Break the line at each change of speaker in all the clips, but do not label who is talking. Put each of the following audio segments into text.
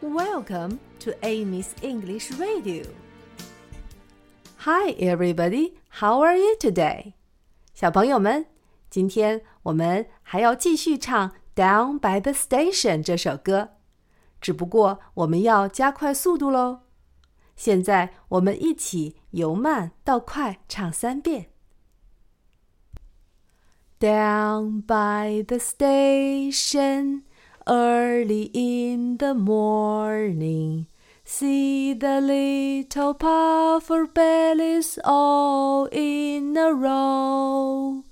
Welcome to Amy's English Radio. Hi, everybody. How are you today? 小朋友们，今天我们还要继续唱《Down by the Station》这首歌，只不过我们要加快速度喽。现在我们一起由慢到快唱三遍。Down by the station early in the morning. See the little puffer bellies all in a row.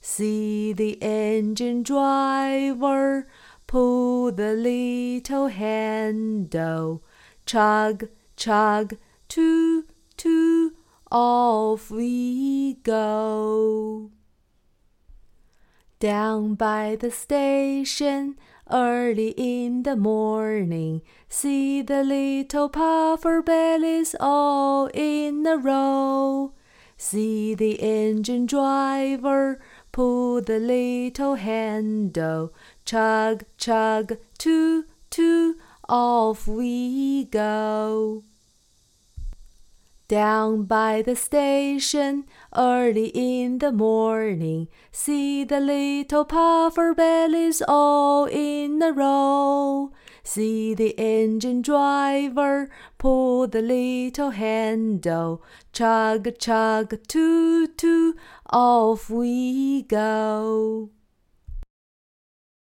See the engine driver pull the little handle. Chug, chug, toot, toot, off we go. Down by the station, early in the morning, see the little puffer bellies all in a row. See the engine driver pull the little handle, chug, chug, toot, toot, off we go. Down by the station, early in the morning, see the little puffer bellies all in a row. See the engine driver pull the little handle, chug, chug, toot, toot, off we go.